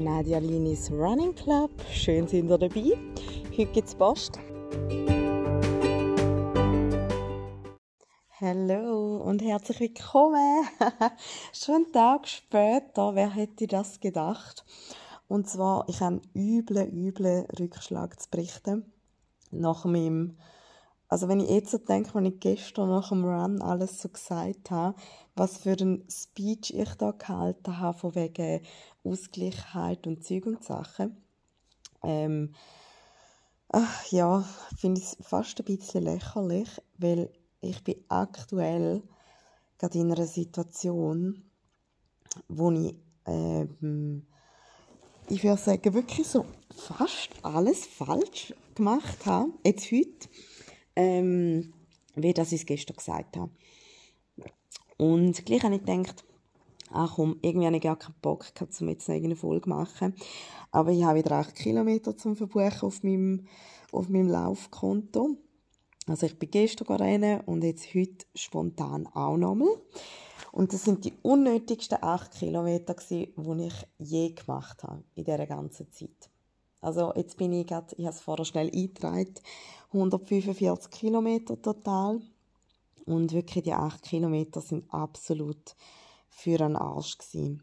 Nadia Linis Running Club. Schön sind ihr dabei. Heute gibt es Post. Hallo und herzlich willkommen. Schon einen Tag später, wer hätte das gedacht? Und zwar, ich habe einen üblen, üblen Rückschlag zu berichten. Nach meinem also wenn ich jetzt so denke, wenn ich gestern nach dem Run alles so gesagt habe, was für ein Speech ich da gehalten habe, von wegen Ausgleichheit und Zeug und Sachen, ähm, ach, ja, finde ich es fast ein bisschen lächerlich, weil ich bin aktuell gerade in einer Situation, wo ich, ähm, ich würde sagen, wirklich so fast alles falsch gemacht habe, jetzt heute ähm, wie das ich es gestern gesagt habe. Und gleich habe ich gedacht, ach komm, irgendwie habe ich gar keinen Bock gehabt, um jetzt eine Folge zu machen. Aber ich habe wieder 8 Kilometer zum Verbuchen auf meinem, auf meinem Laufkonto. Also ich bin gestern rennen und jetzt heute spontan auch nochmal. Und das sind die unnötigsten 8 Kilometer, die ich je gemacht habe in dieser ganzen Zeit. Also jetzt bin ich gerade, ich habe es vorher schnell eingetragen, 145 Kilometer total. Und wirklich die 8 Kilometer sind absolut für einen Arsch gewesen.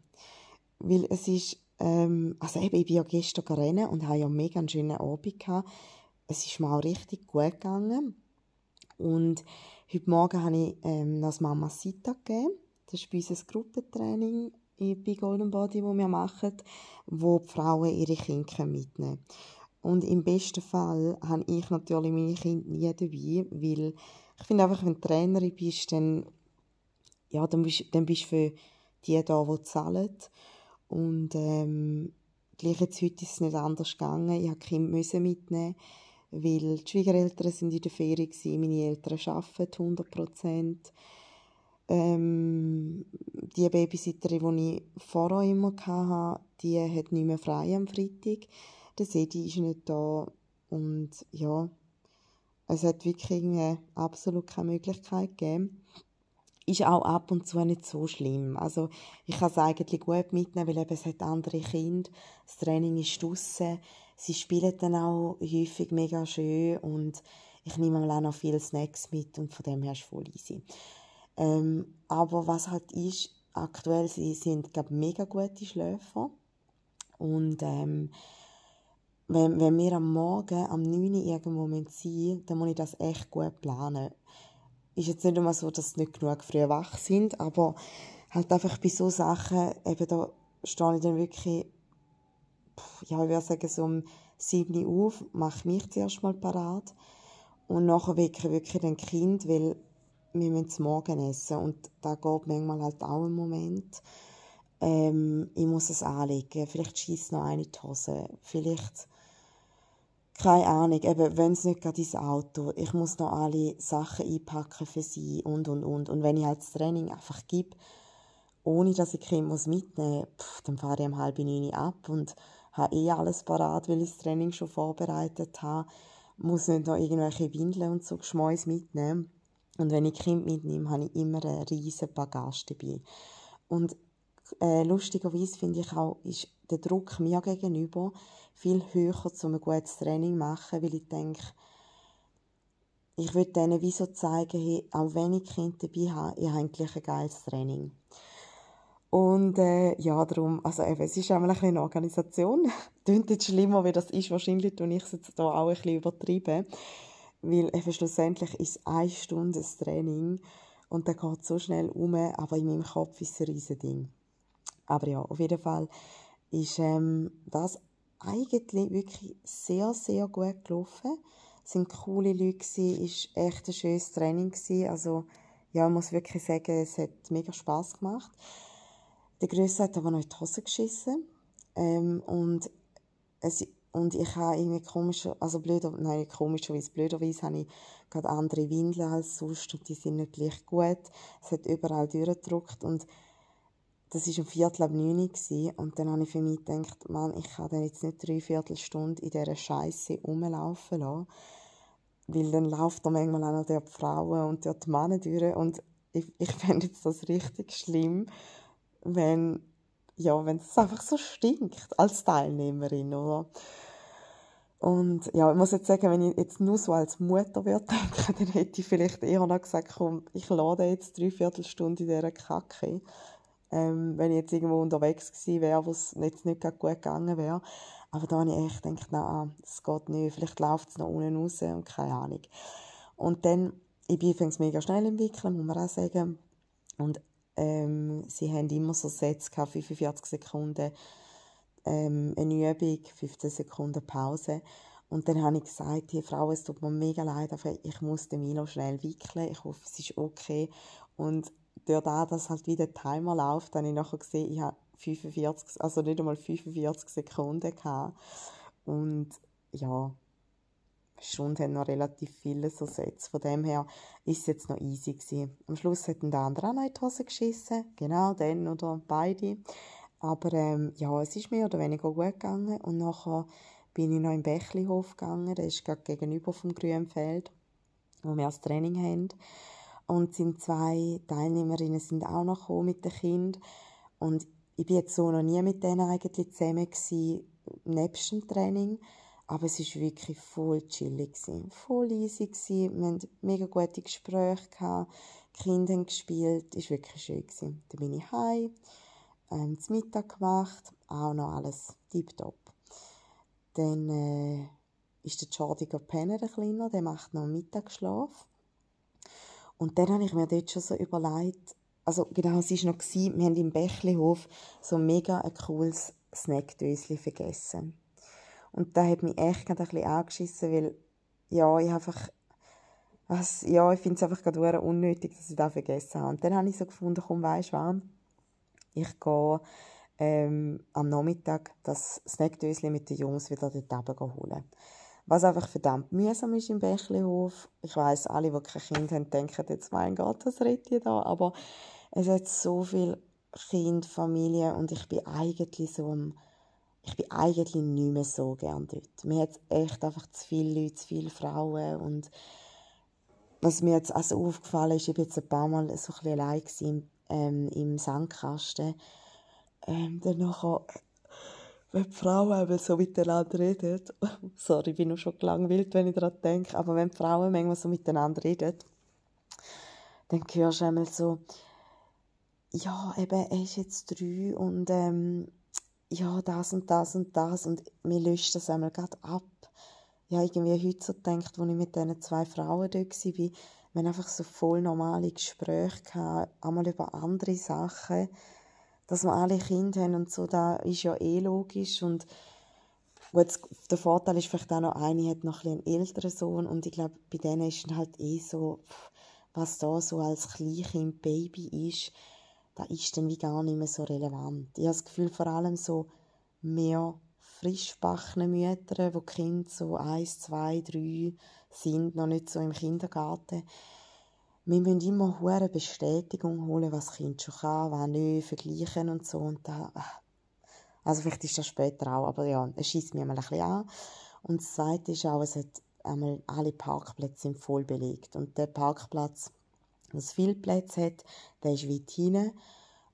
Weil es ist, ähm, also eben, ich bin ja gestern rennen und habe ja mega einen schönen Abend gehabt. Es ist mir auch richtig gut gegangen. Und heute Morgen habe ich ähm, das Mama Sita gegeben. Das ist bei unser Gruppentraining bei Golden Body, wo wir machen, wo die Frauen ihre Kinder mitnehmen Und im besten Fall habe ich natürlich meine Kinder nie dabei, weil ich finde einfach, wenn du Trainerin bist, dann, ja, dann bist, dann bist du für die da, die zahlen. Und ähm, gleich jetzt heute ist es nicht anders gegangen. Ich musste Kinder mitnehmen, weil die Schwiegereltern sind in der Ferien waren, meine Eltern arbeiten 100 Prozent ähm, die Babysitterin, die ich vorher immer hatte, die hat nicht mehr frei am Freitag. Der Sedi ist nicht da und ja, es hat wirklich absolut keine Möglichkeit gegeben. Ist auch ab und zu nicht so schlimm. Also ich kann es eigentlich gut mitnehmen, weil eben es hat andere Kinder. Das Training ist draussen. Sie spielen dann auch häufig mega schön und ich nehme auch noch viele Snacks mit und von dem her ist es voll easy. Ähm, aber was halt ist, aktuell sie sind glaube mega gute Schläfer und ähm, wenn, wenn wir am Morgen am 9 Uhr irgendwo sein dann muss ich das echt gut planen. Ist jetzt nicht immer so, dass sie nicht genug früh wach sind, aber halt einfach bei so Sachen, eben da stehe ich dann wirklich, ja, ich würde sagen, so um 7 Uhr auf, mache mich zuerst mal parat und nachher wecke ich wirklich den Kind, weil wir müssen Morgen essen und da geht manchmal halt auch ein Moment. Ähm, ich muss es anlegen, vielleicht schießt noch eine Hose, vielleicht keine Ahnung, eben, wenn es nicht gerade ins Auto, ich muss noch alle Sachen einpacken für sie und und und. Und wenn ich halt das Training einfach gebe, ohne dass ich Kind muss mitnehmen muss, dann fahre ich um halb neun ab und habe eh alles parat, weil ich das Training schon vorbereitet habe, muss nicht noch irgendwelche Windeln und so Geschmäus mitnehmen. Und wenn ich Kind mitnehme, habe ich immer einen riesen Bagage dabei. Und äh, lustigerweise finde ich auch, ist der Druck mir gegenüber viel höher, um ein gutes Training zu machen, weil ich denke, ich würde denen wie so zeigen, hey, auch wenn ich Kind dabei habe, ich habe eigentlich ein geiles Training. Und äh, ja, darum, also eben, es ist einmal ein eine Organisation. Klingt jetzt schlimmer, wie das ist. Wahrscheinlich tue ich es jetzt hier auch ein bisschen übertrieben. Weil eben schlussendlich ist es eine Stunde das Training und dann geht so schnell um, aber in meinem Kopf ist es ein riesiges Ding. Aber ja, auf jeden Fall ist ähm, das eigentlich wirklich sehr, sehr gut gelaufen. Es sind coole Leute gewesen, ist echt ein schönes Training. Also, ja, ich muss wirklich sagen, es hat mega Spaß gemacht. Der Größte hat aber noch in die Hose geschissen. Ähm, und es und ich habe irgendwie komisch, also blöder, nein, komischerweise, blöderweise habe ich gerade andere Windeln als sonst und die sind nicht gleich gut. Es hat überall durchgedrückt und das war um Viertel ab neun und dann habe ich für mich gedacht, Mann, ich kann dann jetzt nicht drei Viertelstunde in dieser Scheiße rumlaufen lassen, weil dann läuft da manchmal auch noch die Frauen und die Männer durch und ich, ich fände das richtig schlimm, wenn ja, wenn es einfach so stinkt als Teilnehmerin, oder? Und ja, ich muss jetzt sagen, wenn ich jetzt nur so als Mutter würde denken, dann hätte ich vielleicht eher noch gesagt, komm, ich lade jetzt drei Viertelstunde in dieser Kacke. Ähm, wenn ich jetzt irgendwo unterwegs gewesen wäre, wo es jetzt nicht gut gegangen wäre. Aber da habe ich echt gedacht, nein, das geht nicht. Vielleicht läuft es noch unten raus und keine Ahnung. Und dann, ich bin übrigens mega schnell entwickeln, muss man auch sagen. Und ähm, sie haben immer so Sätze 45 Sekunden ähm, eine Übung, 15 Sekunden Pause. Und dann habe ich gesagt, hey Frau, es tut mir mega leid, aber ich muss den Milo schnell wickeln. Ich hoffe, es ist okay. Und durch das, dass halt wieder der Timer läuft, habe ich nachher gesehen, ich habe 45, also nicht einmal 45 Sekunden gehabt. Und ja, Stunde haben noch relativ viele so Sätze. Von dem her ist es jetzt noch easy gewesen. Am Schluss hat der andere auch noch in die Hose geschissen. Genau, dann oder beide. Aber ähm, ja, es ist mehr oder weniger gut gegangen. Und nachher bin ich noch im Bächlihof gegangen. Der ist gerade gegenüber vom Grünfeld, wo wir das Training haben. Und sind zwei Teilnehmerinnen sind auch noch gekommen mit dem Kind. Und ich bin jetzt so noch nie mit denen eigentlich zusammen gewesen, nebst dem Training. Aber es war wirklich voll chillig. Gewesen. Voll easy. Gewesen. Wir hatten mega gute Gespräche. Gehabt. Die Kinder haben gespielt. Es war wirklich schön. Gewesen. Dann bin ich heim, ähm, zum Mittag gemacht. Auch noch alles tiptop. Dann äh, ist der Jordi pennen, der Kleine. Der macht noch Mittagsschlaf. Und dann habe ich mir dort schon so überlegt, also genau, es war noch, wir haben im Bächlihof so mega ein cooles Snackdöschen vergessen. Und da hat mich echt ein bisschen angeschissen, weil, ja, ich einfach, was, ja, ich finde es einfach gerade unnötig, dass ich das vergessen habe. Und dann habe ich so gefunden, komm, weisst du ich gehe ähm, am Nachmittag das Snackdöschen mit den Jungs wieder dort oben holen. Was einfach verdammt mühsam ist im Bächlihof. Ich weiß alle, die kein Kind haben, denken jetzt, mein Gott, was redet ihr da? Aber es hat so viele Kinder, Familien und ich bin eigentlich so am ich bin eigentlich nicht mehr so gern dort. Mir hat echt einfach zu viele Leute, zu viele Frauen und was mir jetzt also aufgefallen ist, ich war jetzt ein paar Mal so ein bisschen allein im, ähm, im Sandkasten. Ähm, dann wenn die Frauen eben so miteinander reden, sorry, ich bin noch schon gelangweilt, wenn ich daran denke, aber wenn die Frauen manchmal so miteinander reden, dann hörst du einmal so, ja, eben, er ist jetzt drei und ähm, ja, das und das und das. Und mir löscht das einmal gerade ab. Ja, irgendwie heute so gedacht, als ich mit diesen zwei Frauen dort war, wir haben einfach so voll normale Gespräche gehabt, einmal über andere Sachen, dass wir alle Kinder haben und so, da ist ja eh logisch und gut, der Vorteil ist vielleicht auch noch, eine hat noch ein einen älteren Sohn und ich glaube, bei denen ist halt eh so, was da so als Kleinkind, Baby ist, das ist dann wie gar nicht mehr so relevant. Ich habe das Gefühl, vor allem so mehr frischbackene Mütter, wo die Kinder so eins, zwei, drei sind, noch nicht so im Kindergarten. Wir müssen immer hohe Bestätigung holen, was Kind schon kann, was nicht, vergleichen und so. Und da, also vielleicht ist das später auch, aber ja, es schießt mir mal ein bisschen an. Und das Zweite ist auch, es hat einmal alle Parkplätze sind voll belegt. Und der Parkplatz was viele Plätze hat, der ist weit hinten.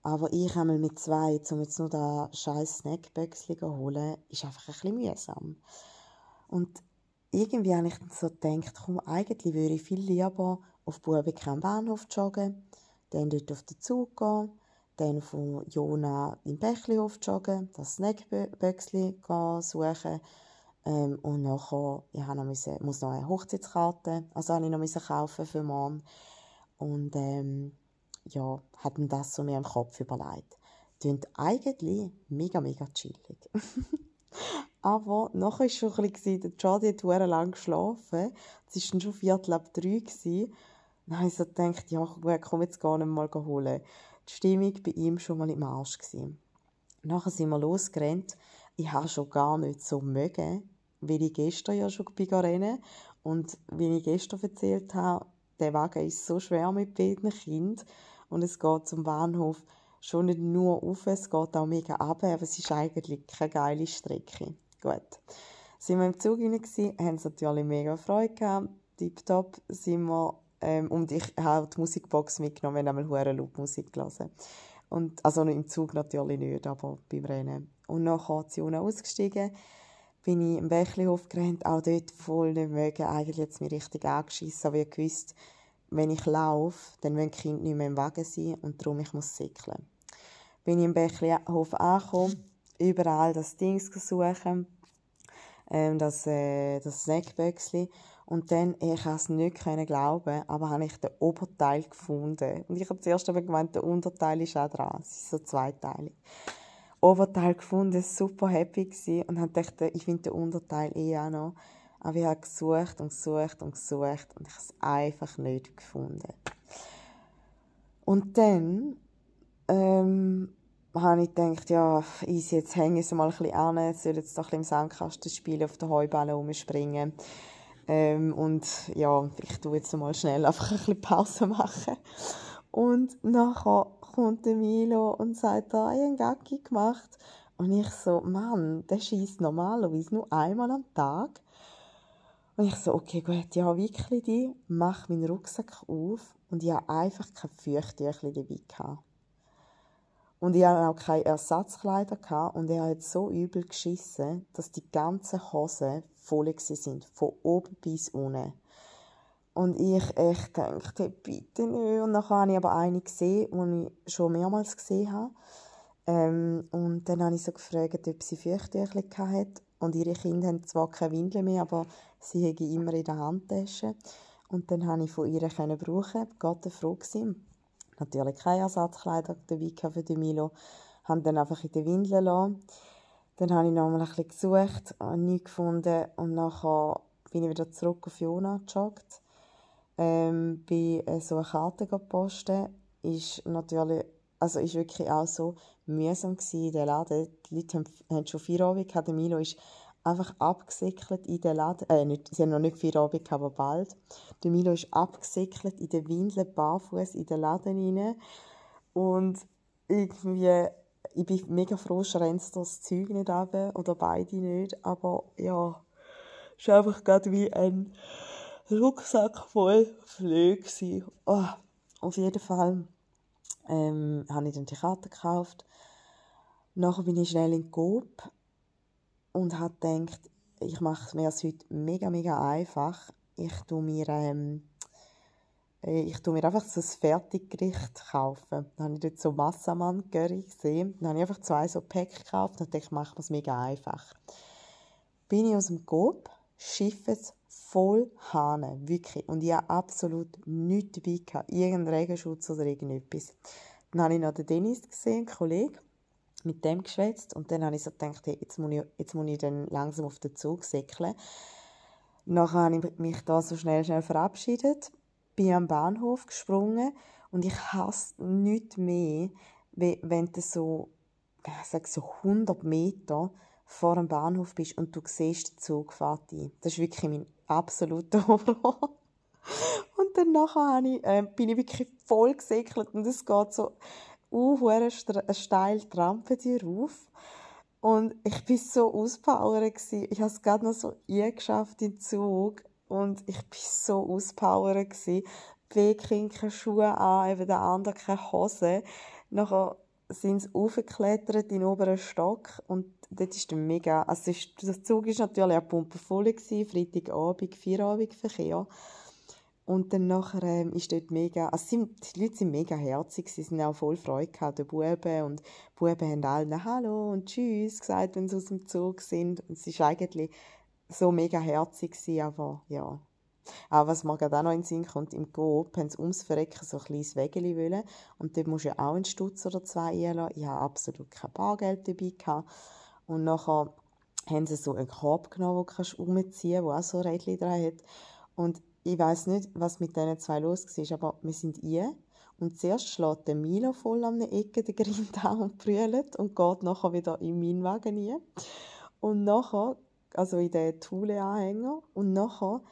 Aber ich einmal mit zwei, um jetzt nur da scheiß Snackböckchen zu holen, ist einfach ein bisschen mühsam. Und irgendwie habe ich so gedacht, komm, eigentlich würde ich viel lieber auf Bubeck am Bahnhof joggen, dann dort auf den Zug gehen, dann von Jona im Bächlihof joggen, das Snackböckchen suchen ähm, und nachher, ich noch müssen, muss noch eine Hochzeitskarte, also habe ich noch kaufen für morgen und ähm, ja, hat mir das so mir im Kopf überlegt. Klingt eigentlich mega, mega chillig. Aber nachher war es schon ein bisschen, der Jordi hat lange geschlafen. Es war dann schon Viertel ab drei. Gewesen. Dann habe ich so gedacht, ja komm jetzt gar nicht mal holen. Die Stimmung bei ihm schon mal im Arsch. Gewesen. Nachher sind wir losgerannt. Ich habe schon gar nicht so mögen, weil ich gestern ja schon rennen Und wie ich gestern erzählt habe, der Wagen ist so schwer mit beiden Kindern und es geht zum Bahnhof schon nicht nur auf, es geht auch mega ab, aber es ist eigentlich keine geile Strecke. Gut. Sind wir im Zug rein gewesen, haben sie natürlich mega Freude gehabt. Tipptopp sind wir, ähm, und ich habe die Musikbox mitgenommen, wir haben einmal hure Musik gelesen. Und, also im Zug natürlich nicht, aber beim Rennen. Und nachher sie unten ausgestiegen, bin ich im Bächlihof gerannt, auch dort voll nicht mögen, eigentlich jetzt mich richtig angeschissen, aber ich gewusst, wenn ich laufe, dann wollen die Kinder nicht mehr im Wagen sein und darum ich muss säckeln. Bin ich im Bächlihof angekommen, überall das Dings suchen, ähm, das, äh, das Snackböckchen und dann, ich konnte es nicht glauben, aber habe ich den Oberteil gefunden. Und ich habe zuerst aber gemeint, der Unterteil ist auch dran. Es ist so zweiteilig. Oberteil gefunden, super happy gewesen und habe gedacht, ich finde den Unterteil eh auch noch. Aber ich habe gesucht und gesucht und gesucht und ich habe es einfach nicht gefunden. Und dann ähm, habe ich gedacht, ja, easy, jetzt hänge ich es mal ein bisschen an, jetzt soll jetzt doch ein bisschen im Sandkasten spielen, auf der Heuballen rumspringen. Ähm, und ja, ich tue jetzt mal schnell einfach ein bisschen Pause machen. Und nachher kommt der Milo und sagt, da, ich habe einen Gaggi gemacht. Und ich so, Mann, der schießt normalerweise nur einmal am Tag. Und ich so, okay, gut, ja, wickle die, mach meinen Rucksack auf und ich habe einfach kein Feuchttüchli dabei gehabt. Und ich hatte auch keine Ersatzkleider gehabt und er hat so übel geschissen, dass die ganzen Hosen voll sind, von oben bis unten. Und ich echt dachte, bitte nicht. Und dann habe ich aber eine gesehen, die ich schon mehrmals gesehen habe. Ähm, und dann habe ich so gefragt, ob sie Feuchttücher hat. Und ihre Kinder haben zwar keine Windeln mehr, aber sie haben immer in der Handtasche. Und dann konnte ich von ihr brauchen. Gott froh gewesen natürlich keine Ersatzkleider dabei für den Milo. Haben dann einfach in den Windeln lassen. Dann habe ich nochmal ein bisschen gesucht, nichts gefunden und nachher bin ich wieder zurück auf Jona gejoggt. Ähm, bei äh, so einer Karte posten ist natürlich, also ist wirklich auch so mühsam gewesen der Laden. Die Leute haben, haben schon vier Abend gehabt, der Milo ist einfach abgesickelt in den Laden, äh, nicht, sie haben noch nicht vier Abend aber bald. Der Milo ist abgesickelt in den Windeln, barfuß in den Laden rein. Und irgendwie, ich bin mega froh, schrenzt das Zeug nicht ab, oder beide nicht, aber ja, es war einfach gerade wie ein Rucksack voll Flöhe oh, auf jeden Fall ähm, habe ich dann die Karte gekauft. Nachher bin ich schnell in Coop und habe gedacht, ich mache mir es heute mega, mega einfach. Ich tue mir, ähm, äh, ich tue mir einfach so ein Fertiggericht kaufen. Dann habe ich dort so Massamann Curry gesehen. Dann habe ich einfach zwei so Päckchen gekauft und dachte, ich mache es mega einfach. Bin ich aus dem Coop, schiffe es voll Hahn, wirklich. Und ich habe absolut nichts dabei gehabt. Irgendeinen Regenschutz oder irgendetwas. Dann habe ich noch den Dennis gesehen, einen mit dem geschwätzt und dann habe ich so gedacht, hey, jetzt muss ich, jetzt muss ich dann langsam auf den Zug säckeln. Nachher habe ich mich da so schnell, schnell verabschiedet, bin am Bahnhof gesprungen und ich hasse nichts mehr, wenn du so, ich sag so 100 Meter vor dem Bahnhof bist und du siehst den Zug fährt ein. Das ist wirklich mein absoluter Horror. Und dann nachher ich, äh, bin ich wirklich voll gesäckelt und es geht so uh, steil Trampe die rauf. Und ich war so auspowert. Ich habe es gerade noch so eingeschafft in den Zug. Und ich war so auspowert. B keine Schuhe an, eben der andere keine Hose. Nachher sind sie aufgeklettert in den oberen Stock und dort ist dann mega, also das Zug war natürlich auch pumpenvoll gewesen, Freitagabend, Feierabendverkehr. Und dann nachher ähm, ist dort mega, also sind, die Leute sind mega herzig, sie sind auch voll Freude gehabt, die Buben. Und die Buben haben allen Hallo und Tschüss gesagt, wenn sie aus dem Zug sind. Und es war eigentlich so mega herzig gewesen, aber ja. Aber was mir gerade auch noch in den Sinn kommt, im Coop haben sie ums Verrecken so ein kleines Wägeli wollen. Und dort musst du ja auch einen Stutz oder zwei einlassen. Ich habe absolut kein Bargeld dabei gehabt. Und nachher haben sie so einen Korb genommen, den du umziehen kannst, der auch so ein Rädchen dran hat. Und ich weiß nicht, was mit diesen zwei los war, aber wir sind hier und zuerst schlägt der Milo voll an der Ecke den Grind an und brüllt und geht nachher wieder in meinen Wagen rein. Und nachher, also in den Thule-Anhänger, und nachher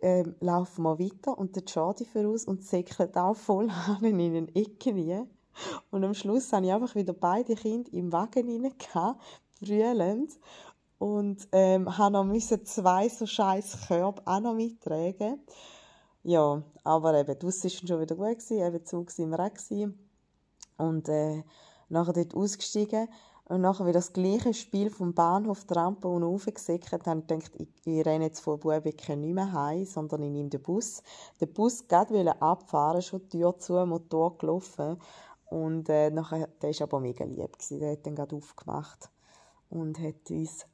äh, laufen wir weiter und der Charlie voraus und säckelt auch voll an in den Ecken rein. Und am Schluss habe ich einfach wieder beide Kinder im Wagen rein, brüllend und ähm, habe noch müssen zwei so scheiß Körbe auch noch mittragen. Ja, aber eben, das war schon wieder gut, gewesen, eben Zug sind wir auch gewesen. Und äh, nachher dort ausgestiegen und nachher wieder das gleiche Spiel vom Bahnhof die Rampe und raufgesickert, habe ich gedacht, ich, ich renne jetzt vor Bubenbecken nicht mehr heim, sondern ich nehme den Bus. Der Bus gerade abfahren, schon die Tür zu, Motor gelaufen. Und äh, nachher, der war aber mega lieb. Gewesen. Der hat dann gerade aufgemacht und hat uns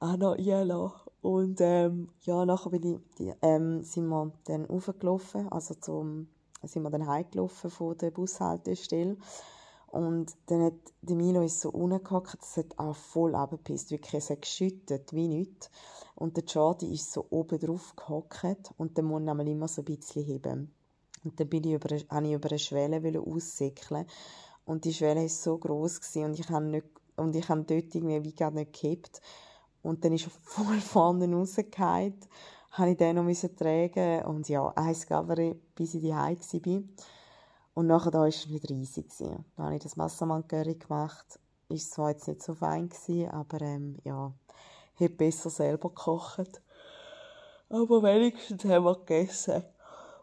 auch noch eingelassen. Und ähm, ja, nachher bin ich, die, ähm, sind wir dann raufgelaufen, also zum, sind wir dann heimgelaufen von der Bushaltestelle. Und dann hat der Milo ist so runtergehockt, es hat auch voll abgepisst, wirklich, es hat geschüttet, wie nichts. Und der Jordi ist so oben drauf gehockt und der Mund einmal immer so ein bisschen heben. Und dann bin ich über, habe ich über eine Schwelle aussäckeln und die Schwelle war so groß und ich habe nicht, und ich habe dort irgendwie wie gar nicht gehabt. Und dann ist er voll vorne rausgefallen, habe ich den noch tragen und ja, eins Gabere, bis ich die war. Und nachher da war es wieder riesig. Gewesen. Da habe ich das Massaman-Curry gemacht. Ist zwar jetzt nicht so fein, gewesen, aber ähm, ja, hätte besser selber gekocht. Aber wenigstens haben wir gegessen.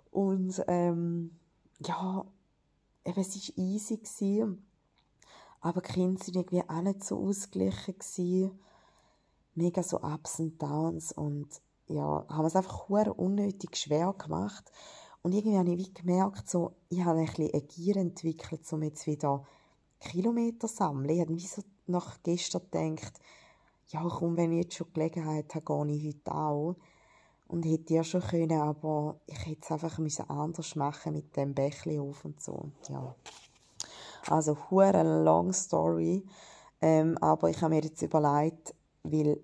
Und ähm, ja, eben, es war easy. Gewesen, aber die Kinder waren irgendwie auch nicht so ausgeglichen. Gewesen. Mega so Ups und Downs. Und ja, haben es einfach unnötig schwer gemacht. Und irgendwie habe ich wie gemerkt, so, ich habe ein bisschen eine Gier entwickelt, um jetzt wieder Kilometer zu sammeln. Ich habe wie so nach gestern gedacht, ja komm, wenn ich jetzt schon Gelegenheit habe, gehe ich heute auch. Und hätte ja schon können, aber ich hätte es einfach müssen anders machen mit dem Bächli auf und so. Ja. Also, hure long story. Ähm, aber ich habe mir jetzt überlegt, weil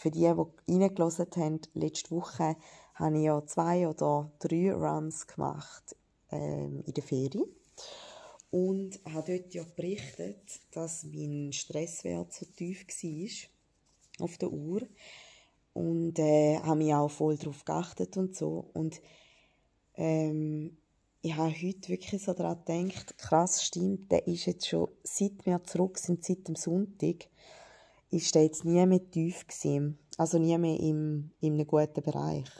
für die, die reingelassen haben, letzte Woche habe ich ja zwei oder drei Runs gemacht ähm, in der Ferien. Und habe dort ja berichtet, dass mein Stresswert so tief war auf der Uhr. Und äh, habe mich auch voll darauf geachtet und so. Und ähm, ich habe heute wirklich so daran gedacht, krass stimmt, der ist jetzt schon, seit wir zurück sind, seit dem Sonntag, ist der jetzt nie mehr tief gewesen. Also nie mehr im, in einem guten Bereich.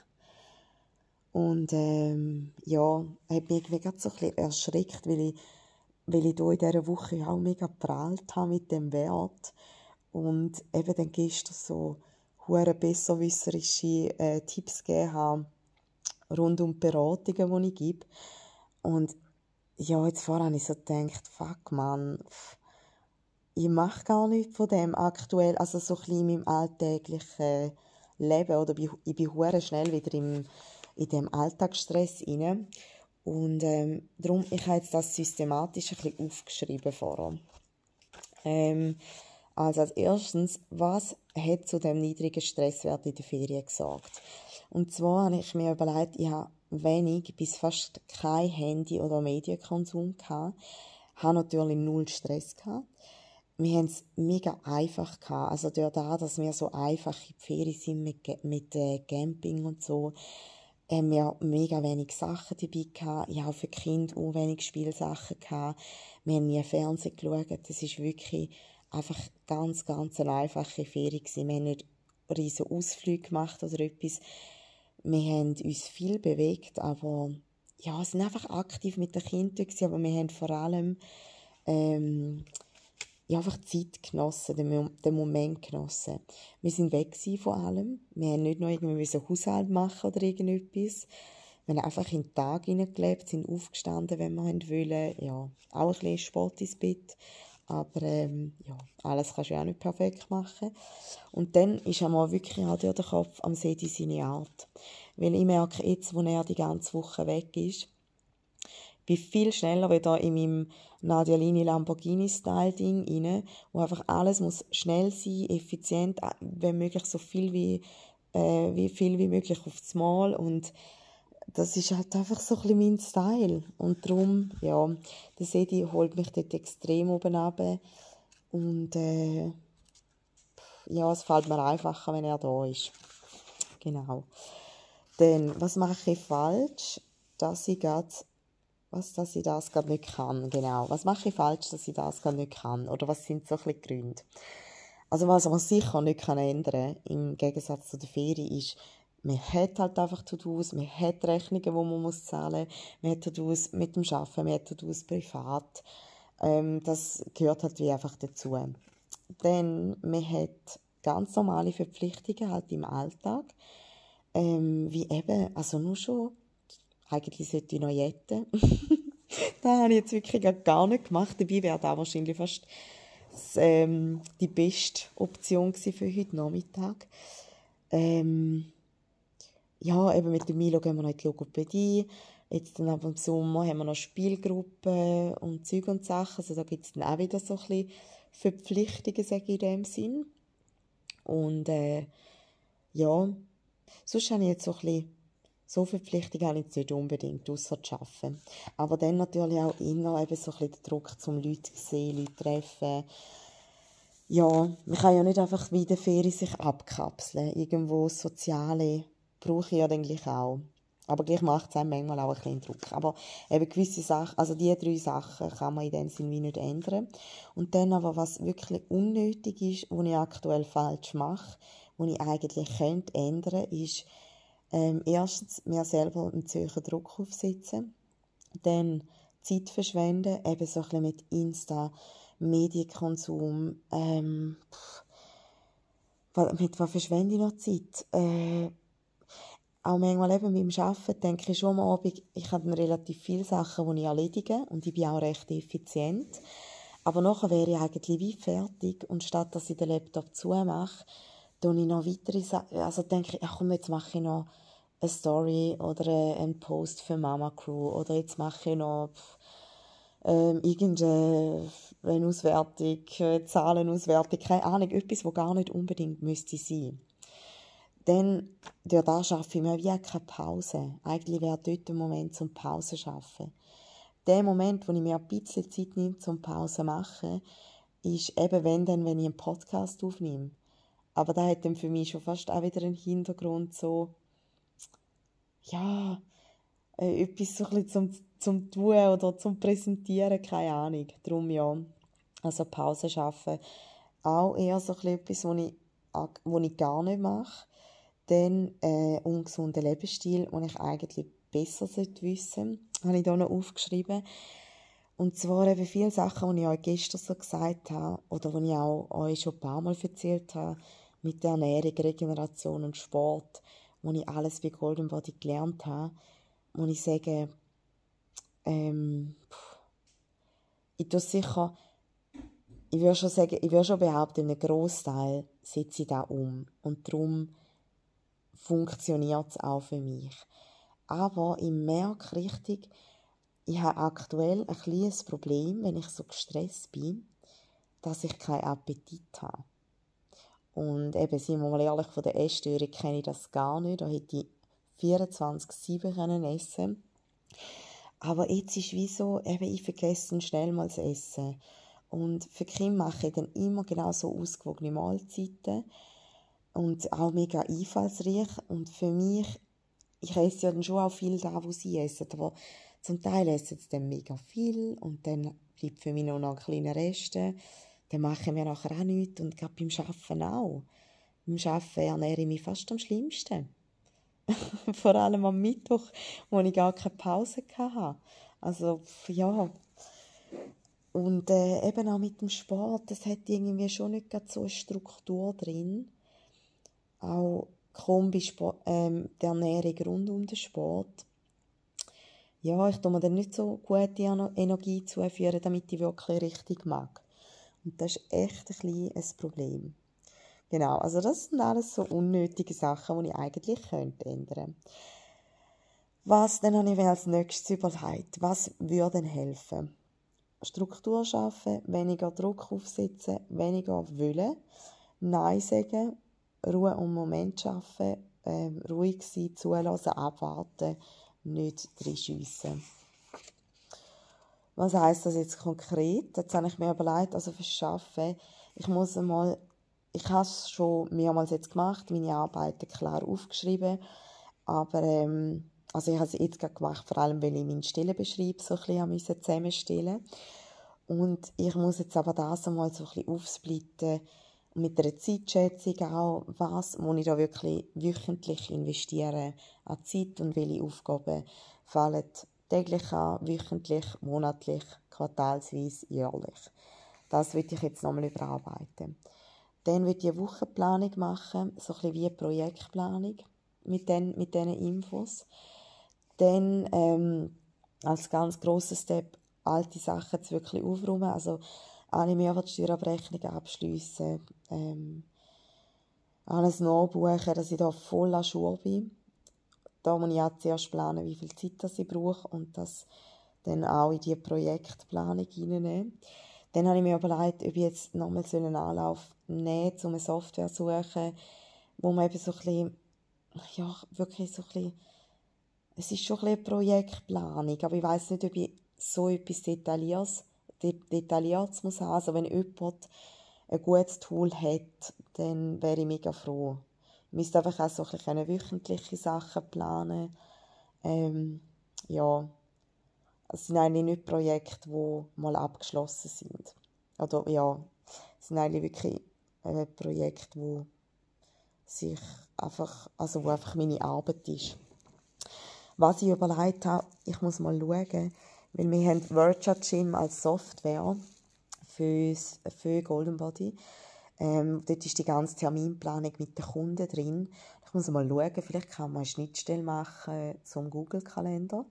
Und ähm, ja, hat mich irgendwie gerade so ein bisschen erschreckt, weil ich, weil ich hier in dieser Woche auch mega prahlt habe mit dem Wert. Und eben dann gestern so hure besserwisserische äh, Tipps gegeben habe, rund um die Beratungen, die ich gebe. Und ja, jetzt vorher habe ich so gedacht, fuck man, ich mache gar nichts von dem aktuell, also so ein bisschen in meinem alltäglichen Leben, oder ich bin hure schnell wieder im in dem Alltagsstress rein. Und ähm, darum, ich habe jetzt das systematisch ein bisschen aufgeschrieben vorher. Ähm, also als erstens, was hat zu dem niedrigen Stresswert in der Ferien gesagt? Und zwar habe ich mir überlegt, ich habe wenig bis fast kein Handy- oder Medienkonsum gehabt, habe natürlich null Stress gehabt. Wir haben es mega einfach gehabt. Also durch das, dass wir so einfach in die Ferien sind mit, mit äh, Camping und so, haben wir mega wenig Sachen dabei gehabt. Ich habe für die Kinder auch wenig Spielsachen gehabt. Wir haben nie Fernsehen geschaut. Das ist wirklich einfach ganz, ganz eine einfache Ferien gewesen. Wir haben nicht riesige Ausflüge gemacht oder etwas. Wir haben uns viel bewegt, aber ja, sind einfach aktiv mit den Kindern gewesen, aber wir haben vor allem ähm, ja, einfach Zeit genossen, den, den Moment genossen. Wir sind weg von allem. Wir haben nicht noch irgendwie Haushalt machen oder irgendetwas. Wir haben einfach in den Tag hineingelebt, sind aufgestanden, wenn wir wollen. Ja, auch ein bisschen Sport ins Bett. Aber ähm, ja, alles kannst du ja auch nicht perfekt machen. Und dann ist einmal wirklich auch der Kopf am Sedi seine Art. Weil ich merke jetzt, wo er die ganze Woche weg ist, bin viel schneller wieder in meinem Nadia Lini Lamborghini Style Ding rein, wo einfach alles muss schnell sein, effizient, äh, wenn möglich so viel wie, äh, wie viel wie möglich aufs Mal und das ist halt einfach so ein mein Style und darum, ja, der Sedi holt mich dort extrem oben ab und äh, ja, es fällt mir einfacher, wenn er da ist. Genau. Dann, was mache ich falsch? Dass ich gerade was, dass ich das gerade nicht kann, genau. Was mache ich falsch, dass ich das gerade nicht kann? Oder was sind so ein bisschen Gründe? Also was man sicher nicht kann ändern im Gegensatz zu der Ferie, ist, man hat halt einfach To-Dos, man hat Rechnungen, die man muss zahlen muss, man hat To-Dos mit dem Arbeiten, man hat To-Dos privat. Ähm, das gehört halt wie einfach dazu. Dann, man hat ganz normale Verpflichtungen halt im Alltag. Ähm, wie eben, also nur schon, eigentlich sollte ich noch jetten. das habe ich jetzt wirklich gar nicht gemacht. Dabei wäre das wahrscheinlich fast das, ähm, die beste Option für heute Nachmittag. Ähm, ja, eben mit dem Milo gehen wir noch in die Logopädie. Jetzt dann aber im Sommer haben wir noch Spielgruppen und Zeug und Sachen. Also da gibt es dann auch wieder so ein bisschen Verpflichtungen, sage ich in dem Sinn. Und äh, ja, sonst habe ich jetzt so ein bisschen so Verpflichtungen habe ich jetzt nicht unbedingt, außer zu arbeiten. Aber dann natürlich auch immer eben so ein bisschen der Druck, zum Leute zu sehen, Leute zu treffen. Ja, man kann ja nicht einfach wie in der Ferien sich abkapseln. Irgendwo Soziale brauche ich ja eigentlich auch. Aber gleich macht es einem manchmal auch ein bisschen Druck. Aber eben gewisse Sachen, also diese drei Sachen kann man in dem Sinne wie nicht ändern. Und dann aber, was wirklich unnötig ist, was ich aktuell falsch mache, was ich eigentlich könnte ändern, ist, ähm, erstens mir selber einen zu Druck aufsetzen, dann Zeit verschwenden, eben so ein bisschen mit Insta, Medienkonsum, ähm, mit was verschwende ich noch Zeit? Äh, auch manchmal eben beim Arbeiten denke ich schon am Abend, ich habe relativ viele Sachen, die ich erledige und ich bin auch recht effizient. Aber nachher wäre ich eigentlich wie fertig und statt dass ich den Laptop zumache, tue ich noch weitere Sachen, also denke ich, komm, jetzt mache ich noch eine Story oder einen Post für Mama Crew oder jetzt mache ich noch ähm, irgendeine Auswertung, äh, Zahlenauswertung, keine Ahnung, etwas, was gar nicht unbedingt müsste sein. Dann, durch das schaffe ich mir wie keine Pause. Eigentlich wäre dort der Moment zum Pause schaffen. Der Moment, wo ich mir ein bisschen Zeit nehme zum Pause machen, ist eben wenn dann, wenn ich einen Podcast aufnehme. Aber da hat dann für mich schon fast auch wieder einen Hintergrund so, ja, äh, etwas so ein zum, zum Tun oder zum Präsentieren, keine Ahnung. Darum ja, also Pause schaffen, auch eher so etwas, was ich, was ich gar nicht mache. Dann äh, ungesunder Lebensstil, den ich eigentlich besser wissen sollte, habe ich hier noch aufgeschrieben. Und zwar eben viele Sachen, die ich euch gestern so gesagt habe oder die ich auch euch schon ein paar Mal erzählt habe, mit der Ernährung, Regeneration und Sport wo ich alles bei Golden Body gelernt habe, wo ich sage, ähm, ich tue sicher, ich würde schon sagen, ich würde schon behaupten, in einem Großteil setze ich da um und darum funktioniert es auch für mich. Aber ich merke richtig, ich habe aktuell ein kleines Problem, wenn ich so gestresst bin, dass ich keinen Appetit habe. Und eben, sind wir mal ehrlich, von der Essstörung kenne ich das gar nicht. Da hätte ich 24-7 können essen Aber jetzt ist wie so, eben, ich vergesse schnell mal das Essen. Und für Kim mache ich dann immer genau so ausgewogene Mahlzeiten. Und auch mega einfallsreich. Und für mich, ich esse ja dann schon auch viel da, wo sie essen. Aber zum Teil essen sie dann mega viel. Und dann bleibt für mich noch ein kleiner Reste dann machen wir nachher auch nichts und gerade beim Arbeiten auch. Beim Arbeiten ernähre ich mich fast am schlimmsten. Vor allem am Mittwoch, wo ich gar keine Pause hatte. Also, ja. Und äh, eben auch mit dem Sport, das hat irgendwie schon nicht so eine Struktur drin. Auch Kombi ähm, der Ernährung rund um den Sport. Ja, ich tue mir dann nicht so gute Energie zuführen, damit ich wirklich richtig mag. Und das ist echt ein ein Problem. Genau, also das sind alles so unnötige Sachen, die ich eigentlich könnte ändern Was dann habe ich mir als nächstes überlegt? Was würde helfen? Struktur schaffen, weniger Druck aufsetzen, weniger wollen, Nein sagen, Ruhe und Moment schaffen, ähm, ruhig sein, zulassen, abwarten, nicht reinschiessen. Was heißt das jetzt konkret? Jetzt habe ich mir überlegt, also fürs Arbeiten, ich muss einmal, ich habe es schon mehrmals jetzt gemacht, meine Arbeiten klar aufgeschrieben, aber ähm, also ich habe es jetzt gerade gemacht, vor allem, weil ich meinen Stellenbeschreib so ein bisschen zusammenstellen und ich muss jetzt aber das einmal so ein bisschen aufsplitten mit einer Zeitschätzung auch, was muss ich da wirklich wöchentlich investieren an Zeit und welche Aufgaben fallen Täglich an, wöchentlich, monatlich, quartalsweise, jährlich. Das würde ich jetzt nochmal überarbeiten. Dann würde ich eine Wochenplanung machen, so ein bisschen wie eine Projektplanung mit den, mit diesen Infos. Dann ähm, als ganz grosser Step alte Sachen zu wirklich aufräumen, also alle Mehrwertsteuerabrechnungen abschliessen, ähm, alles nachbuchen, dass ich da voll an Schuhe bin. Da muss ich auch zuerst planen, wie viel Zeit das ich brauche und das dann auch in die Projektplanung hineinnehmen. Dann habe ich mir überlegt, ob ich jetzt nochmal so einen Anlauf nehmen um eine Software zu suchen, wo man eben so ein bisschen, ja, wirklich so ein bisschen, es ist schon ein bisschen Projektplanung, aber ich weiß nicht, ob ich so etwas Detailliertes, Detailliertes muss haben. Also wenn jemand ein gutes Tool hat, dann wäre ich mega froh. Ich müsste einfach auch so ein bisschen wöchentliche Sachen planen. Ähm, ja, es sind eigentlich nicht Projekte, die mal abgeschlossen sind. Oder ja, es sind eigentlich wirklich äh, Projekte, die sich einfach, also wo einfach meine Arbeit ist. Was ich überlegt habe, ich muss mal schauen, weil wir haben Virtual Gym als Software für, für Golden Body. Ähm, dort ist die ganze Terminplanung mit den Kunden drin. Ich muss mal schauen, vielleicht kann man eine Schnittstelle machen zum Google-Kalender.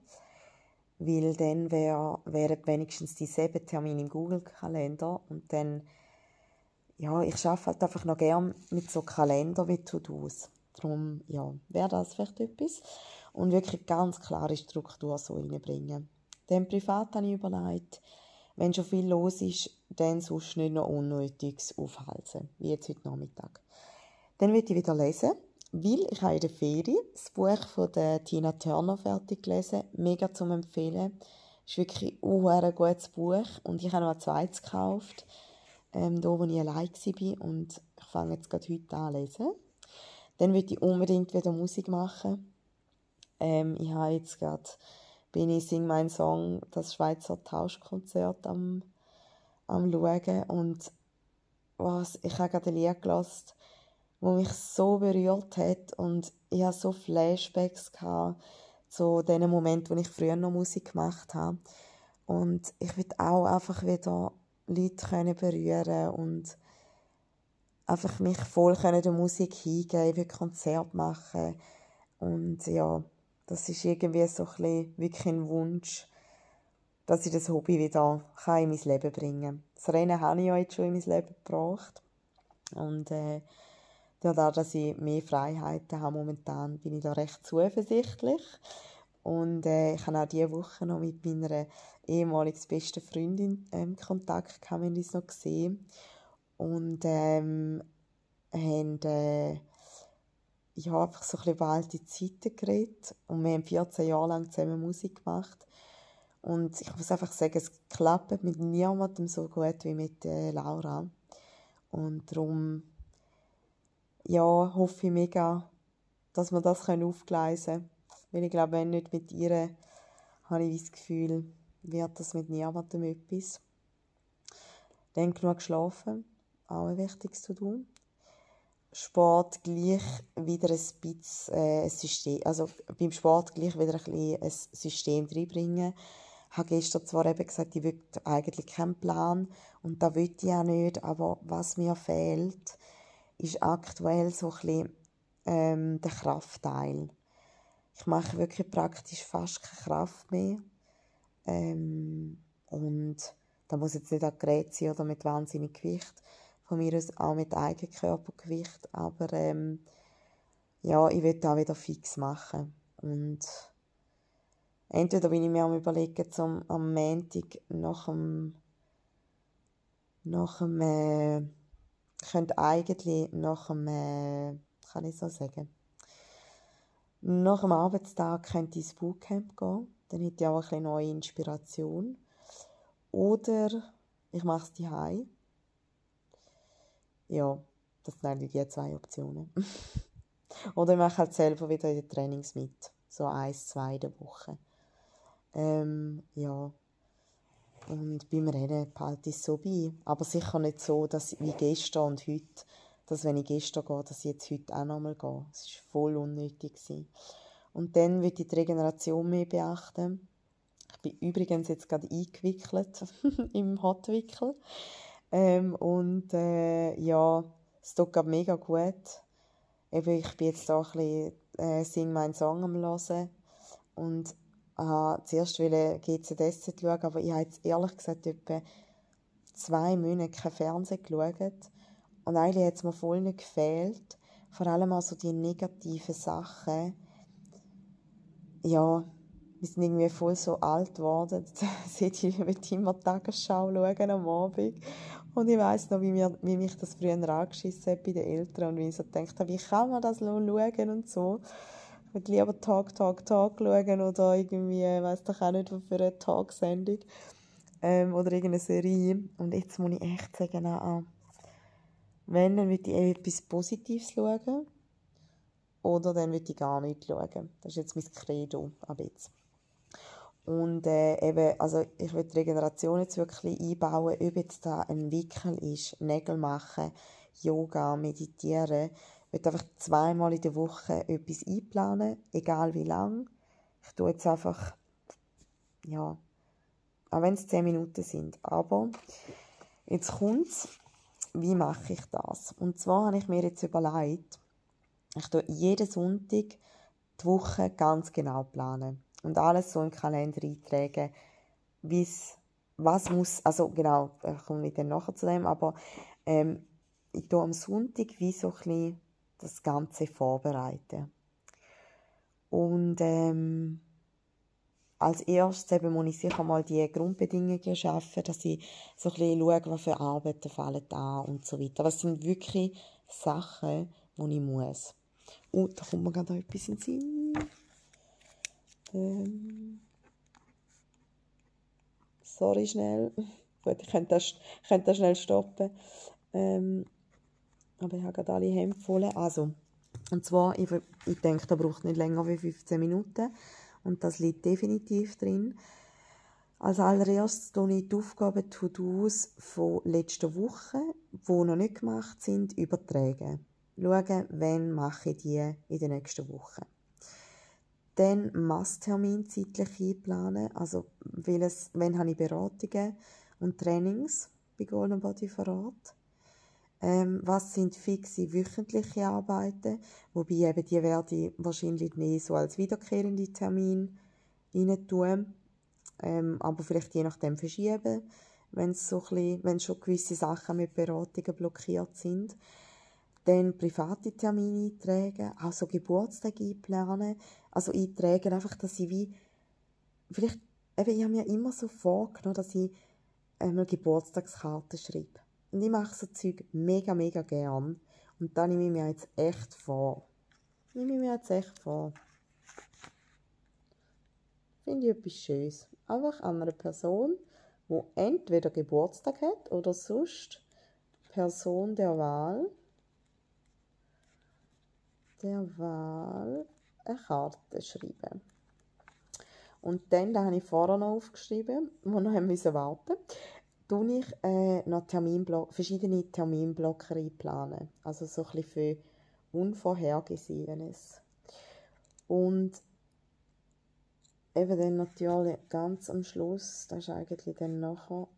Weil dann wär, wären wenigstens die sieben Termine im Google-Kalender und dann, ja, ich arbeite halt einfach noch gern mit so Kalender wie To-Dos. Darum, ja, wäre das vielleicht etwas. Und wirklich ganz klare Struktur so reinbringen. Dann privat habe ich überlegt, wenn schon viel los ist, dann sonst nicht noch Unnötiges aufhalten, wie jetzt heute Nachmittag. Dann wird ich wieder lesen, weil ich habe in der Ferien das Buch von der Tina Turner fertig gelesen, mega zum empfehlen. Ist wirklich ein gutes Buch und ich habe noch ein zweites gekauft, ähm, da wo ich allein war und ich fange jetzt gerade heute an lesen. Dann würde ich unbedingt wieder Musik machen. Ähm, ich habe jetzt gerade bin ich Sing mein Song, das Schweizer Tauschkonzert am, am schauen. Und was, ich habe gerade ein Lied gelassen, wo mich so berührt hat. Und ich hatte so Flashbacks gehabt, zu den Momenten, wo ich früher noch Musik gemacht habe. Und ich will auch einfach wieder Leute können berühren und einfach mich voll der Musik hingeben, ich will Konzert machen. Und ja, das ist irgendwie so ein wirklich ein Wunsch, dass ich das Hobby wieder in mein Leben bringen kann. Das Rennen habe ich ja jetzt schon in mein Leben gebracht. Und äh, dadurch, dass ich mehr Freiheiten habe momentan, bin ich da recht zuversichtlich. Und äh, ich habe auch diese Woche noch mit meiner ehemaligen besten Freundin ähm, Kontakt gehabt, wir uns noch gesehen. Und ähm, haben äh, ich habe einfach so ein bisschen über alte Zeiten geredet und wir haben 14 Jahre lang zusammen Musik gemacht. Und ich muss einfach sagen, es klappt mit niemandem so gut wie mit äh, Laura. Und darum ja, hoffe ich mega, dass wir das aufgleisen können. Weil ich glaube, wenn nicht mit ihr, habe ich das Gefühl, wird das mit niemandem etwas. Dann genug geschlafen, auch ein wichtiges zu tun. Sport gleich wieder ein bisschen äh, ein System, also beim Sport gleich wieder ein bisschen ein System reinbringen. Ich habe gestern zwar eben gesagt, ich will eigentlich keinen Plan und da will ich auch nicht, aber was mir fehlt, ist aktuell so ein bisschen ähm, der Kraftteil. Ich mache wirklich praktisch fast keine Kraft mehr. Ähm, und da muss jetzt nicht ein Gerät sein oder mit wahnsinnig Gewicht von mir aus auch mit Eigenkörpergewicht, aber ähm, ja, ich will da wieder fix machen. Und entweder bin ich mir am überlegen, zum am Montag nach dem nach dem äh, könnte eigentlich nach dem äh, kann ich so sagen? Nach dem Arbeitstag könnte ich ins Bootcamp gehen. Dann hätte ich auch ein neue Inspiration. Oder ich mache es daheim ja, das sind die zwei Optionen. Oder ich mache halt selber wieder in den Trainings mit. So eins, zwei in der Woche. Ähm, ja. Und beim Rennen behalte ich es so bei. Aber sicher nicht so, dass wie gestern und heute, dass wenn ich gestern gehe, dass ich jetzt heute auch nochmal gehe. Es war voll unnötig. Gewesen. Und dann würde ich die Regeneration mehr beachten. bin übrigens jetzt gerade eingewickelt im Hotwickel. Ähm, und äh, ja, es tut gerade mega gut. Ich bin jetzt da ein bisschen äh, «Sing meinen Song» am hören und habe zuerst GCDS schauen, aber ich habe jetzt ehrlich gesagt etwa zwei Monate kein Fernsehen geschaut. Und eigentlich hat es mir voll nicht gefehlt. Vor allem auch so die negativen Sachen. Ja, wir sind irgendwie voll so alt geworden. Seit ich mit immer Tagesschau schauen am Abend. Und ich weiss noch, wie, mir, wie mich das früher angeschissen hat bei den Eltern und wie ich so gedacht habe, wie kann man das schauen und so. Ich würde lieber Tag, Tag, Tag schauen oder irgendwie, ich weiss doch auch nicht, was für eine Tagsendung ähm, oder irgendeine Serie. Und jetzt muss ich echt sagen, ah, wenn, dann würde ich etwas Positives schauen oder dann würde ich gar nicht schauen. Das ist jetzt mein Credo ab jetzt. Und äh, eben, also ich will die Regeneration jetzt wirklich einbauen, ob jetzt da ein Wickel ist, Nägel machen, Yoga, meditieren. Ich will einfach zweimal in der Woche etwas einplanen, egal wie lang. Ich tue jetzt einfach, ja, auch wenn es zehn Minuten sind. Aber jetzt kommt's, wie mache ich das? Und zwar habe ich mir jetzt überlegt, ich tue jeden Sonntag die Woche ganz genau planen und alles so im Kalender eintragen, wie's, was muss, also genau, ich komme dann nachher zu dem, aber ähm, ich tue am Sonntag wie so ein das Ganze vorbereiten. Und ähm, als erstes eben muss ich sicher mal die Grundbedingungen schaffen, dass ich so ein schaue, was für Arbeiten fallen da und so weiter. Was sind wirklich Sachen, die ich muss. Und da kommt mir gerade etwas in den Sinn. Ähm. Sorry, schnell. Gut, ich könnte das, könnte das schnell stoppen. Ähm. Aber ich habe gerade alle voll. Also, und zwar, ich, ich denke, da braucht nicht länger als 15 Minuten. Und das liegt definitiv drin. Als allererstes tue ich die Aufgaben To-Dos von letzter Woche, die noch nicht gemacht sind, übertragen. Schauen, wann mache ich die in der nächsten Woche. Dann Masstermin zeitlich einplanen, also welches, wann habe ich Beratungen und Trainings bei Golden Body Verrat. Ähm, was sind fixe wöchentliche Arbeiten, wobei eben die werde ich wahrscheinlich mehr so als wiederkehrende Termin rein tun, ähm, aber vielleicht je nachdem verschieben, wenn so wenn schon gewisse Sachen mit Beratungen blockiert sind. Dann private Termine eintragen, auch so Geburtstage einplanen, also eintragen einfach, dass ich wie, vielleicht, eben, ich habe mir immer so vorgenommen, dass ich einmal Geburtstagskarten schreibe und ich mache so Zeug mega, mega gern. Und da nehme ich mir jetzt echt vor. Nehme ich mir jetzt echt vor. Finde ich etwas Schönes. Einfach an einer Person, die entweder Geburtstag hat oder sonst Person der Wahl der Wahl eine Karte schreiben. Und dann, da habe ich vorher noch aufgeschrieben, wo noch haben müssen warten tue ich äh, noch Terminblock, verschiedene Terminblocker einplanen. Also so ein für Unvorhergesehenes. Und eben dann natürlich ganz am Schluss, das ist eigentlich dann nachher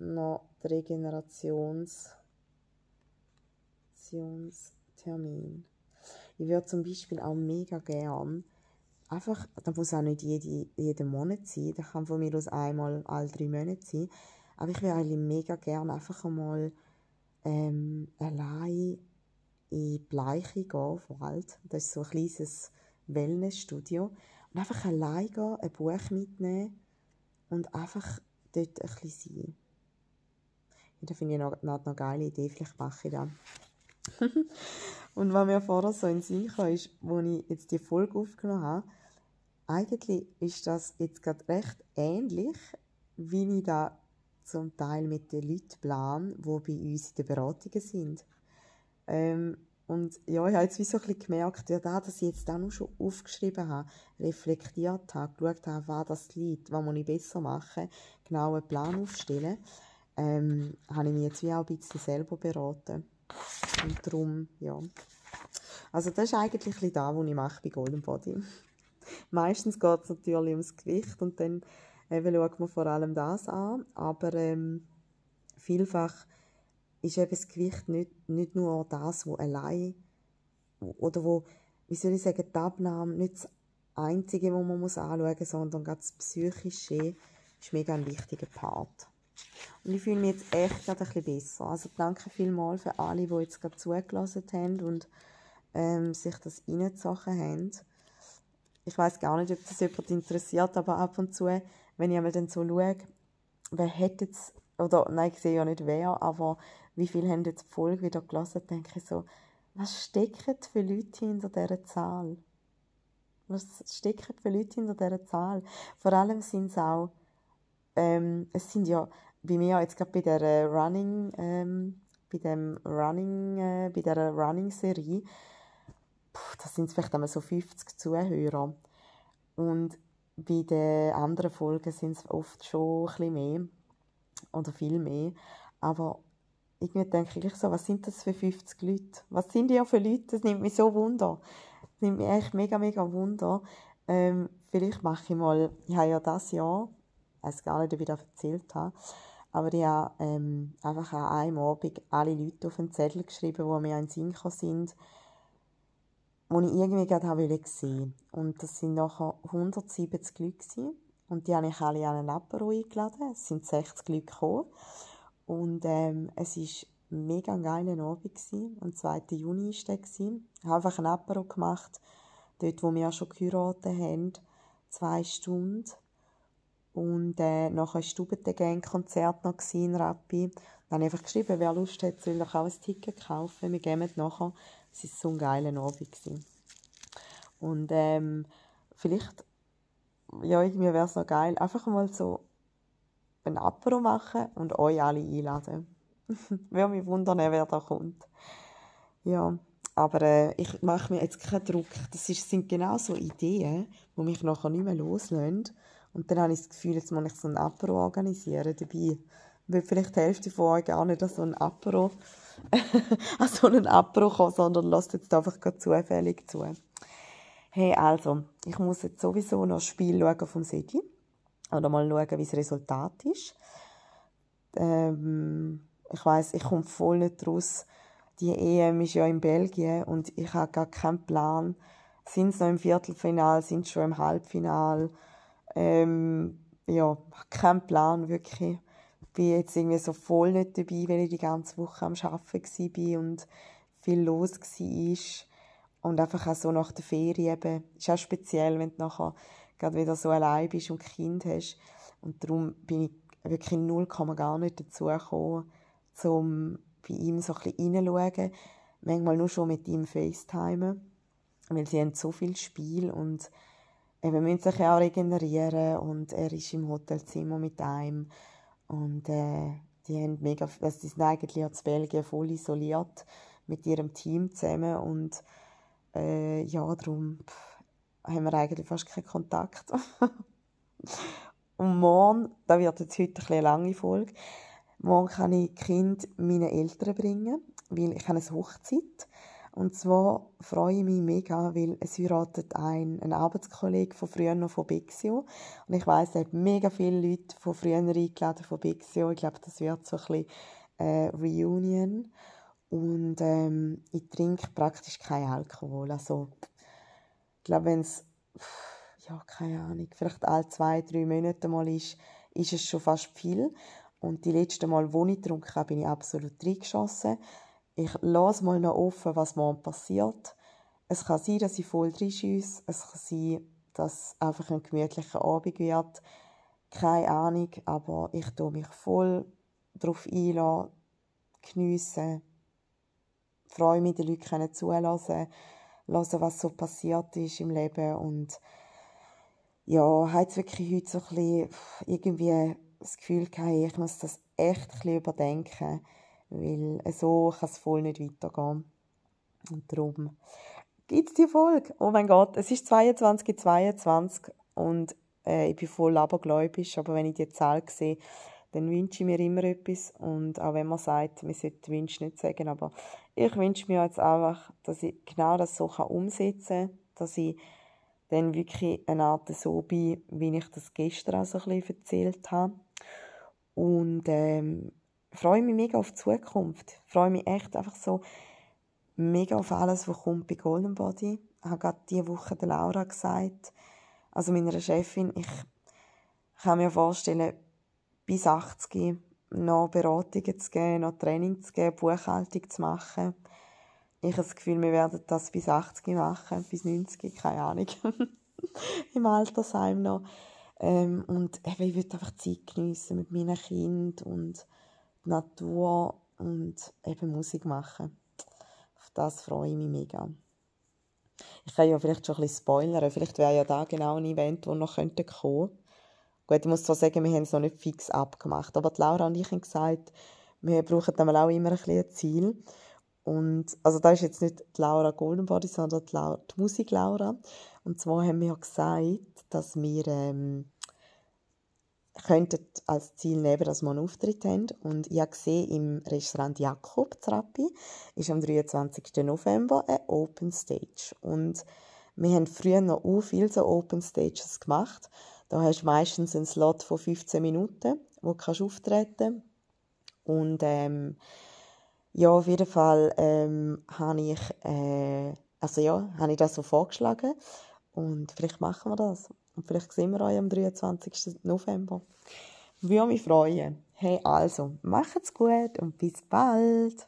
noch der Regenerationstermin. Ich würde zum Beispiel auch mega gern einfach, da muss auch nicht jede, jeden Monat sein, das kann von mir aus einmal alle drei Monate sein, aber ich würde eigentlich mega gerne einfach einmal ähm, allein in Bleiche gehen, Wald. Das ist so ein kleines Wellnessstudio. Und einfach allein gehen, ein Buch mitnehmen und einfach dort ein bisschen sein. Ja, das finde ich noch, noch eine geile Idee, vielleicht mache ich das. und was mir vorher so in den Sinn kam, ist, als ich jetzt die Folge aufgenommen habe, eigentlich ist das jetzt gerade recht ähnlich, wie ich da zum Teil mit den Leuten plan, die bei uns in den Beratungen sind. Ähm, und ja, ich habe jetzt wie so ein bisschen gemerkt, ja, da, dass ich jetzt auch noch schon aufgeschrieben habe, reflektiert habe, geschaut habe, was das liegt, was muss ich besser machen, genau einen Plan aufstellen, ähm, habe ich mich jetzt wie auch ein bisschen selber beraten. Und darum, ja. Also das ist eigentlich ein das, was ich mache bei Golden Body. Meistens geht es natürlich ums Gewicht und dann eben schaut man vor allem das an. Aber ähm, vielfach ist eben das Gewicht nicht, nicht nur das, wo allein oder wo, wie soll ich sagen, die Abnahme nicht das Einzige, was man muss anschauen muss, sondern gerade das Psychische ist mega ein wichtiger Part. Und ich fühle mich jetzt echt gerade ein bisschen besser. Also danke vielmals für alle, die jetzt gerade zugelassen haben und ähm, sich das reingezogen haben. Ich weiß gar nicht, ob das jemand interessiert, aber ab und zu, wenn ich einmal dann so schaue, wer hätte jetzt, oder nein, ich sehe ja nicht wer, aber wie viele haben jetzt die Folge wieder gelesen, denke ich so, was stecken für Leute hinter dieser Zahl? Was stecken für Leute hinter dieser Zahl? Vor allem sind es auch, ähm, es sind ja, bei mir jetzt gerade bei der Running, ähm, bei dem Running, äh, bei dieser Running-Serie, da sind vielleicht einmal so 50 Zuhörer. Und bei den anderen Folgen sind es oft schon ein bisschen mehr. Oder viel mehr. Aber irgendwie denke ich so, was sind das für 50 Leute? Was sind die für Leute? Das nimmt mich so wunder. Das nimmt mich echt mega, mega wunder. Ähm, vielleicht mache ich mal, ich habe ja das Jahr, ich weiß gar nicht, ob ich das erzählt habe, aber ich habe ähm, einfach an einem Abend alle Leute auf einen Zettel geschrieben, die mir in Sinn sind, die ich irgendwie gerade sehen Und das sind nachher 170 Leute gewesen. Und die habe ich alle an einen Apero eingeladen. Es sind 60 Leute gekommen. Und ähm, es war mega geiler Abend. Gewesen. Am 2. Juni war der. Gewesen. Ich habe einfach ein Apero gemacht, dort wo wir schon geheiratet haben. Zwei Stunden. Und äh, nachher war das Gang-Konzert noch in Rappi. Dann habe ich einfach geschrieben, wer Lust hat, soll doch auch ein Ticket kaufen. Wir gehen nachher. Es war so ein geiler Abend. Und ähm, vielleicht, ja, irgendwie wäre es noch geil, einfach mal so ein Apero machen und euch alle einladen. Würde mich wundern, wer da kommt. Ja, aber äh, ich mache mir jetzt keinen Druck. Das ist, sind genau so Ideen, die mich nachher nicht mehr loslösen. Und dann habe ich das Gefühl, jetzt muss ich so ein Apero organisieren dabei. Weil vielleicht die Hälfte von euch gar nicht an so ein Apero, an so einen Apero kommen, sondern lasst jetzt einfach zufällig zu. Hey, also, ich muss jetzt sowieso noch ein Spiel schauen vom Sedi oder mal schauen, wie das Resultat ist. Ähm, ich weiß, ich komme voll nicht raus. Die EM ist ja in Belgien und ich habe gar keinen Plan. Sind sie noch im Viertelfinal, sind sie schon im Halbfinal? Ähm, ja, keinen Plan wirklich. Ich bin jetzt irgendwie so voll nicht dabei, weil ich die ganze Woche am Arbeiten war und viel los war. Und einfach auch so nach der Ferien eben. Ist auch speziell, wenn du nachher gerade wieder so allein bist und Kind hast. Und darum bin ich wirklich null gar nicht dazu gekommen, um bei ihm so ein bisschen reinzuschauen. Manchmal nur schon mit ihm FaceTimen, weil sie haben so viel Spiel und eben müssen sich auch regenerieren und er ist im Hotelzimmer mit einem und äh, die haben mega, also die sind eigentlich aus Belgien voll isoliert mit ihrem Team zusammen und äh, ja, darum pff, haben wir eigentlich fast keinen Kontakt. und morgen, da wird jetzt heute eine lange Folge, morgen kann ich Kind meinen Eltern bringen, weil ich habe eine Hochzeit und zwar freue ich mich mega, weil es heiratet ein, ein Arbeitskollege von früher noch von Bexio. Und ich weiss, er hat mega viele Leute von früher eingeladen von Bexio. Ich glaube, das wird so ein bisschen äh, Reunion. Und ähm, ich trinke praktisch keinen Alkohol. Also ich glaube, wenn es, ja, keine Ahnung, vielleicht alle zwei, drei Monate mal ist, ist es schon fast viel. Und die letzte Mal, wo ich getrunken habe, bin ich absolut reingeschossen. Ich lasse mal noch offen, was morgen passiert. Es kann sein, dass ich voll reinschieße. Es kann sein, dass es einfach ein gemütlicher Abend wird. Keine Ahnung, aber ich tue mich voll darauf einlassen, geniessen, freue mich, den Leuten zulassen hören, was so passiert ist im Leben und ja, hat wirklich heute so ein bisschen irgendwie das Gefühl gehabt, ich muss das echt ein bisschen überdenken, weil so kann es voll nicht weitergehen. Und darum gibt es die Folge. Oh mein Gott, es ist 22, 22 und äh, ich bin voll abergläubisch, aber wenn ich die Zahl sehe, dann wünsche ich mir immer etwas. Und auch wenn man sagt, man sollte Wünsche nicht sagen, aber ich wünsche mir jetzt einfach, dass ich genau das so umsetzen kann, dass ich dann wirklich eine Art so bin, wie ich das gestern auch so ein bisschen erzählt habe. Und ähm, freue mich mega auf die Zukunft. Freue mich echt einfach so mega auf alles, was kommt bei Golden Body. Ich habe gerade diese Woche der Laura gesagt, also meiner Chefin, ich kann mir vorstellen, bis 80 noch Beratungen zu geben, noch Training zu geben, Buchhaltung zu machen. Ich habe das Gefühl, wir werden das bis 80 machen, bis 90, keine Ahnung. Im Altersheim noch. Ähm, und eben, ich will einfach Zeit geniessen mit meinen Kindern und Natur und eben Musik machen. Auf das freue ich mich mega. Ich kann ja vielleicht schon ein bisschen spoilern. Vielleicht wäre ja da genau ein Event, das noch kommen könnte. Gut, ich muss zwar sagen, wir haben es noch nicht fix abgemacht. Aber die Laura und ich haben gesagt, wir brauchen dann auch immer ein, bisschen Ziel. Und, also da ist jetzt nicht die Laura Goldenbody, sondern die, Laura, die Musik Laura. Und zwar haben wir gesagt, dass wir ähm, könnten als Ziel nehmen, dass wir einen Auftritt haben. Und ich habe gesehen, im Restaurant Jakob Trappi ist am 23. November eine Open Stage. Und wir haben früher noch auch viele so Open Stages gemacht. Da hast du meistens einen Slot von 15 Minuten, wo du auftreten kannst. Und ähm, ja, auf jeden Fall ähm, habe ich, äh, also ja, habe ich das so vorgeschlagen. Und vielleicht machen wir das. Und vielleicht sehen wir euch am 23. November. Würde mich freuen. Hey, also, macht's gut und bis bald.